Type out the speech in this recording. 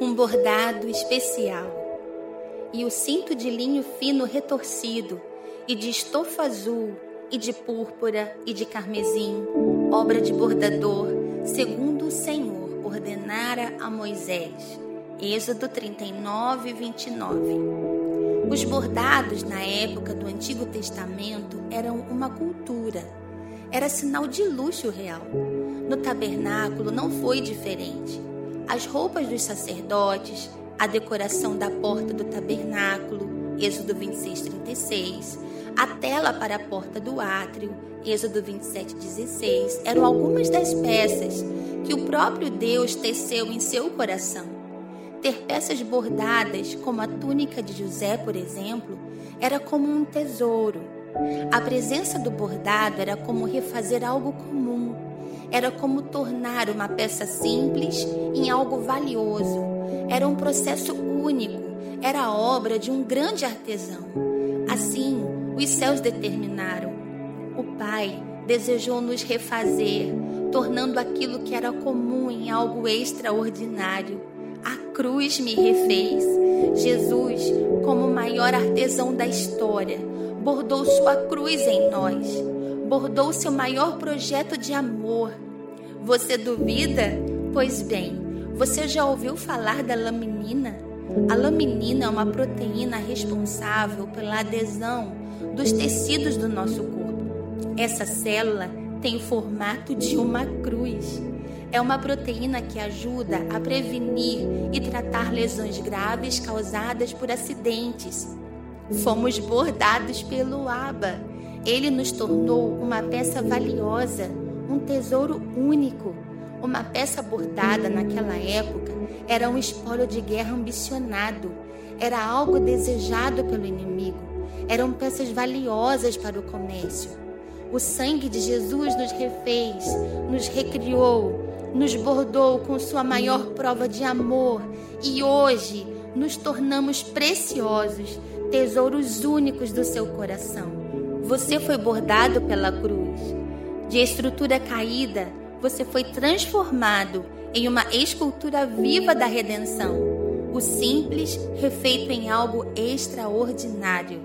um bordado especial e o cinto de linho fino retorcido e de estofa azul e de púrpura e de carmesim, obra de bordador, segundo o Senhor ordenara a Moisés. Êxodo 39, 29. Os bordados na época do Antigo Testamento eram uma cultura, era sinal de luxo real. No tabernáculo não foi diferente. As roupas dos sacerdotes, a decoração da porta do tabernáculo, Êxodo 26, 36, a tela para a porta do átrio, Êxodo 27, 16, eram algumas das peças que o próprio Deus teceu em seu coração. Ter peças bordadas, como a túnica de José, por exemplo, era como um tesouro. A presença do bordado era como refazer algo comum, era como tornar uma peça simples em algo valioso. Era um processo único, era a obra de um grande artesão. Assim, os céus determinaram. O Pai desejou nos refazer, tornando aquilo que era comum em algo extraordinário. A cruz me refez. Jesus, como o maior artesão da história, bordou sua cruz em nós, bordou seu maior projeto de amor. Você duvida? Pois bem, você já ouviu falar da laminina? A laminina é uma proteína responsável pela adesão dos tecidos do nosso corpo. Essa célula tem o formato de uma cruz. É uma proteína que ajuda a prevenir e tratar lesões graves causadas por acidentes. Fomos bordados pelo Aba. Ele nos tornou uma peça valiosa, um tesouro único. Uma peça bordada naquela época era um espólio de guerra ambicionado, era algo desejado pelo inimigo, eram peças valiosas para o comércio. O sangue de Jesus nos refez, nos recriou, nos bordou com sua maior prova de amor e hoje nos tornamos preciosos, tesouros únicos do seu coração. Você foi bordado pela cruz. De estrutura caída, você foi transformado em uma escultura viva da redenção. O simples refeito em algo extraordinário.